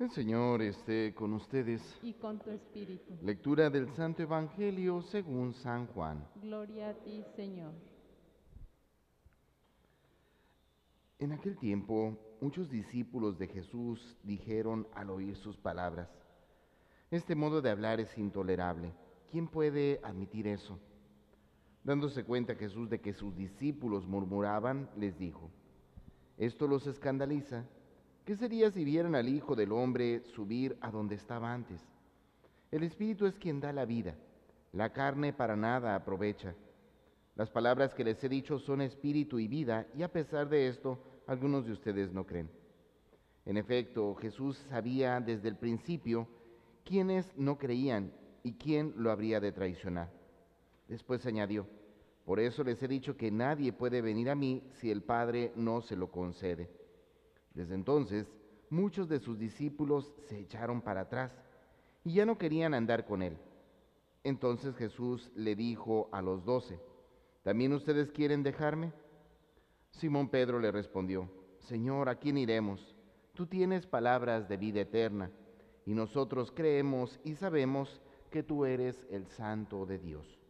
El Señor esté con ustedes. y con tu espíritu. Lectura del Santo Evangelio según San Juan. Gloria a ti, Señor. En aquel tiempo, muchos discípulos de Jesús dijeron al oír sus palabras, Este modo de hablar es intolerable. ¿Quién puede admitir eso? Dándose cuenta Jesús de que sus discípulos murmuraban, les dijo, ¿esto los escandaliza? ¿Qué sería si vieran al Hijo del Hombre subir a donde estaba antes? El Espíritu es quien da la vida, la carne para nada aprovecha. Las palabras que les he dicho son espíritu y vida, y a pesar de esto, algunos de ustedes no creen. En efecto, Jesús sabía desde el principio quiénes no creían y quién lo habría de traicionar. Después añadió, por eso les he dicho que nadie puede venir a mí si el Padre no se lo concede. Desde entonces, muchos de sus discípulos se echaron para atrás y ya no querían andar con él. Entonces Jesús le dijo a los doce, ¿también ustedes quieren dejarme? Simón Pedro le respondió, Señor, ¿a quién iremos? Tú tienes palabras de vida eterna, y nosotros creemos y sabemos que tú eres el Santo de Dios.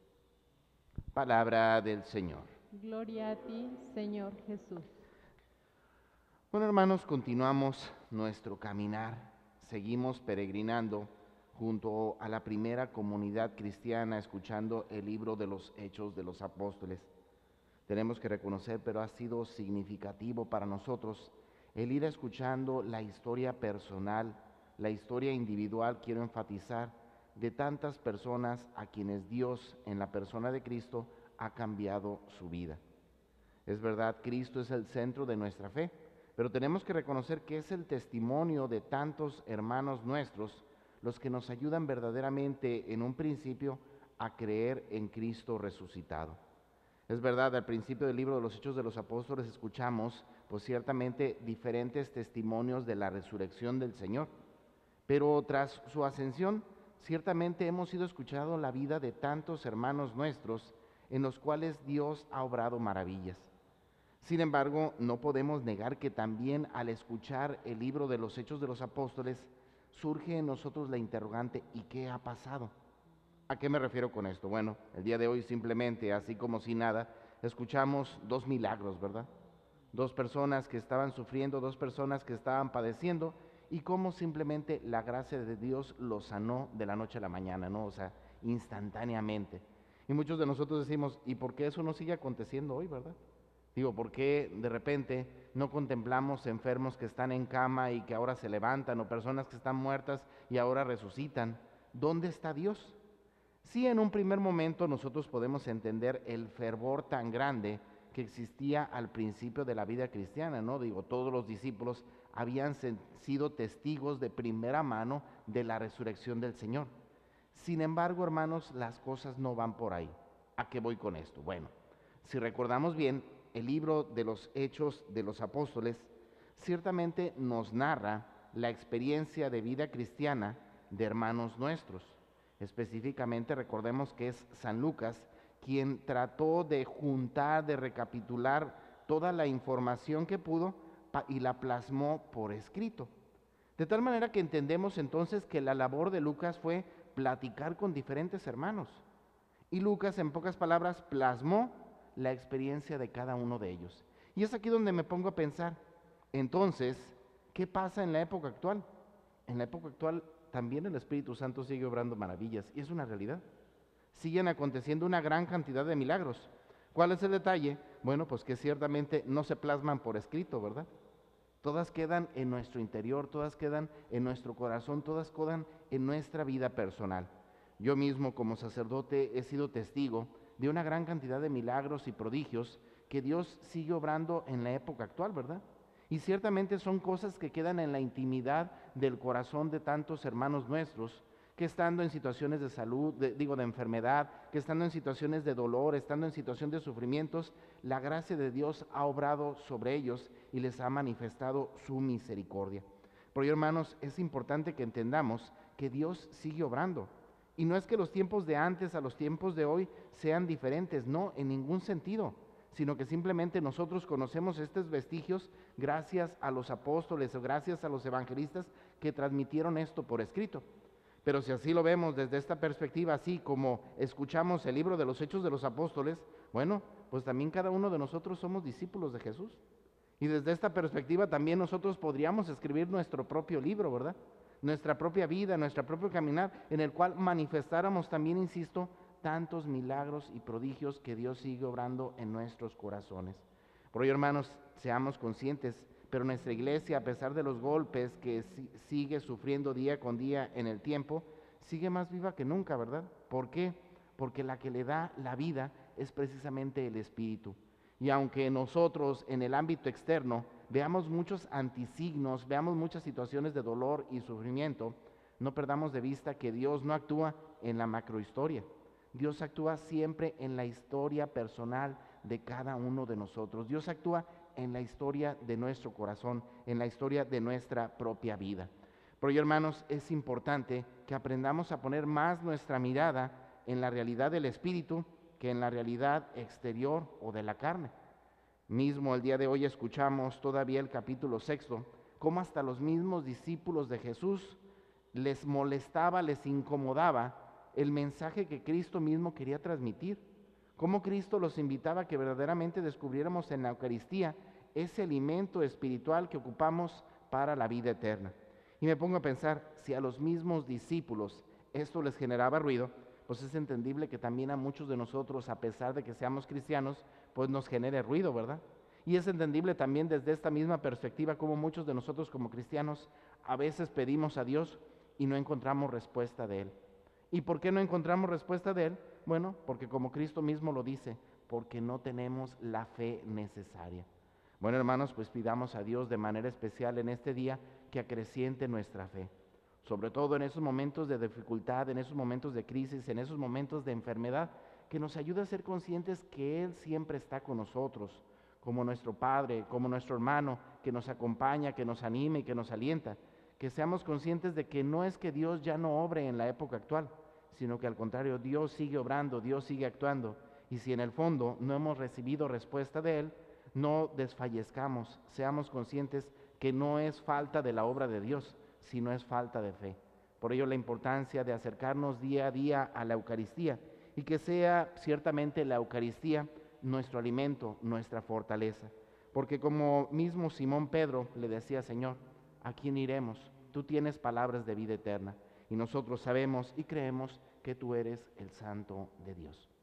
Palabra del Señor. Gloria a ti, Señor Jesús. Bueno, hermanos, continuamos nuestro caminar. Seguimos peregrinando junto a la primera comunidad cristiana, escuchando el libro de los Hechos de los Apóstoles. Tenemos que reconocer, pero ha sido significativo para nosotros el ir escuchando la historia personal, la historia individual, quiero enfatizar, de tantas personas a quienes Dios en la persona de Cristo ha cambiado su vida. Es verdad, Cristo es el centro de nuestra fe, pero tenemos que reconocer que es el testimonio de tantos hermanos nuestros los que nos ayudan verdaderamente en un principio a creer en Cristo resucitado. Es verdad, al principio del libro de los Hechos de los Apóstoles escuchamos, pues ciertamente, diferentes testimonios de la resurrección del Señor. Pero tras su ascensión, ciertamente hemos ido escuchando la vida de tantos hermanos nuestros en los cuales Dios ha obrado maravillas. Sin embargo, no podemos negar que también al escuchar el libro de los Hechos de los Apóstoles, surge en nosotros la interrogante, ¿y qué ha pasado? ¿A qué me refiero con esto? Bueno, el día de hoy simplemente, así como si nada, escuchamos dos milagros, ¿verdad? Dos personas que estaban sufriendo, dos personas que estaban padeciendo y cómo simplemente la gracia de Dios los sanó de la noche a la mañana, ¿no? O sea, instantáneamente. Y muchos de nosotros decimos, ¿y por qué eso no sigue aconteciendo hoy, verdad? Digo, ¿por qué de repente no contemplamos enfermos que están en cama y que ahora se levantan o personas que están muertas y ahora resucitan? ¿Dónde está Dios? Sí, en un primer momento nosotros podemos entender el fervor tan grande que existía al principio de la vida cristiana, ¿no? Digo, todos los discípulos habían sido testigos de primera mano de la resurrección del Señor. Sin embargo, hermanos, las cosas no van por ahí. ¿A qué voy con esto? Bueno, si recordamos bien, el libro de los Hechos de los Apóstoles ciertamente nos narra la experiencia de vida cristiana de hermanos nuestros. Específicamente recordemos que es San Lucas quien trató de juntar, de recapitular toda la información que pudo y la plasmó por escrito. De tal manera que entendemos entonces que la labor de Lucas fue platicar con diferentes hermanos. Y Lucas, en pocas palabras, plasmó la experiencia de cada uno de ellos. Y es aquí donde me pongo a pensar, entonces, ¿qué pasa en la época actual? En la época actual también el Espíritu Santo sigue obrando maravillas y es una realidad. Siguen aconteciendo una gran cantidad de milagros. ¿Cuál es el detalle? Bueno, pues que ciertamente no se plasman por escrito, ¿verdad? Todas quedan en nuestro interior, todas quedan en nuestro corazón, todas quedan en nuestra vida personal. Yo mismo como sacerdote he sido testigo de una gran cantidad de milagros y prodigios que Dios sigue obrando en la época actual, ¿verdad? Y ciertamente son cosas que quedan en la intimidad del corazón de tantos hermanos nuestros que estando en situaciones de salud, digo de enfermedad, que estando en situaciones de dolor, estando en situación de sufrimientos, la gracia de Dios ha obrado sobre ellos y les ha manifestado su misericordia. Ello, hermanos, es importante que entendamos que Dios sigue obrando. Y no es que los tiempos de antes a los tiempos de hoy sean diferentes, no, en ningún sentido. sino que simplemente nosotros conocemos estos vestigios gracias a los apóstoles o gracias a los evangelistas que transmitieron esto por escrito. Pero si así lo vemos desde esta perspectiva, así como escuchamos el libro de los Hechos de los Apóstoles, bueno, pues también cada uno de nosotros somos discípulos de Jesús. Y desde esta perspectiva también nosotros podríamos escribir nuestro propio libro, ¿verdad? Nuestra propia vida, nuestro propio caminar, en el cual manifestáramos también, insisto, tantos milagros y prodigios que Dios sigue obrando en nuestros corazones. Por ello, hermanos, seamos conscientes, pero nuestra iglesia, a pesar de los golpes que sigue sufriendo día con día en el tiempo, sigue más viva que nunca, ¿verdad? ¿Por qué? Porque la que le da la vida es precisamente el Espíritu. Y aunque nosotros en el ámbito externo veamos muchos antisignos, veamos muchas situaciones de dolor y sufrimiento, no perdamos de vista que Dios no actúa en la macrohistoria. Dios actúa siempre en la historia personal de cada uno de nosotros. Dios actúa en la historia de nuestro corazón, en la historia de nuestra propia vida. Por ello, hermanos, es importante que aprendamos a poner más nuestra mirada en la realidad del Espíritu que en la realidad exterior o de la carne. Mismo el día de hoy escuchamos todavía el capítulo sexto, cómo hasta los mismos discípulos de Jesús les molestaba, les incomodaba el mensaje que Cristo mismo quería transmitir. Cómo Cristo los invitaba a que verdaderamente descubriéramos en la Eucaristía ese alimento espiritual que ocupamos para la vida eterna. Y me pongo a pensar, si a los mismos discípulos esto les generaba ruido, pues es entendible que también a muchos de nosotros, a pesar de que seamos cristianos, pues nos genere ruido, ¿verdad? Y es entendible también desde esta misma perspectiva como muchos de nosotros como cristianos a veces pedimos a Dios y no encontramos respuesta de Él. ¿Y por qué no encontramos respuesta de Él? Bueno, porque como Cristo mismo lo dice, porque no tenemos la fe necesaria. Bueno, hermanos, pues pidamos a Dios de manera especial en este día que acreciente nuestra fe sobre todo en esos momentos de dificultad, en esos momentos de crisis, en esos momentos de enfermedad, que nos ayude a ser conscientes que Él siempre está con nosotros, como nuestro Padre, como nuestro hermano, que nos acompaña, que nos anime y que nos alienta. Que seamos conscientes de que no es que Dios ya no obre en la época actual, sino que al contrario, Dios sigue obrando, Dios sigue actuando. Y si en el fondo no hemos recibido respuesta de Él, no desfallezcamos, seamos conscientes que no es falta de la obra de Dios, si no es falta de fe. Por ello la importancia de acercarnos día a día a la Eucaristía y que sea ciertamente la Eucaristía nuestro alimento, nuestra fortaleza. Porque como mismo Simón Pedro le decía, Señor, ¿a quién iremos? Tú tienes palabras de vida eterna y nosotros sabemos y creemos que tú eres el Santo de Dios.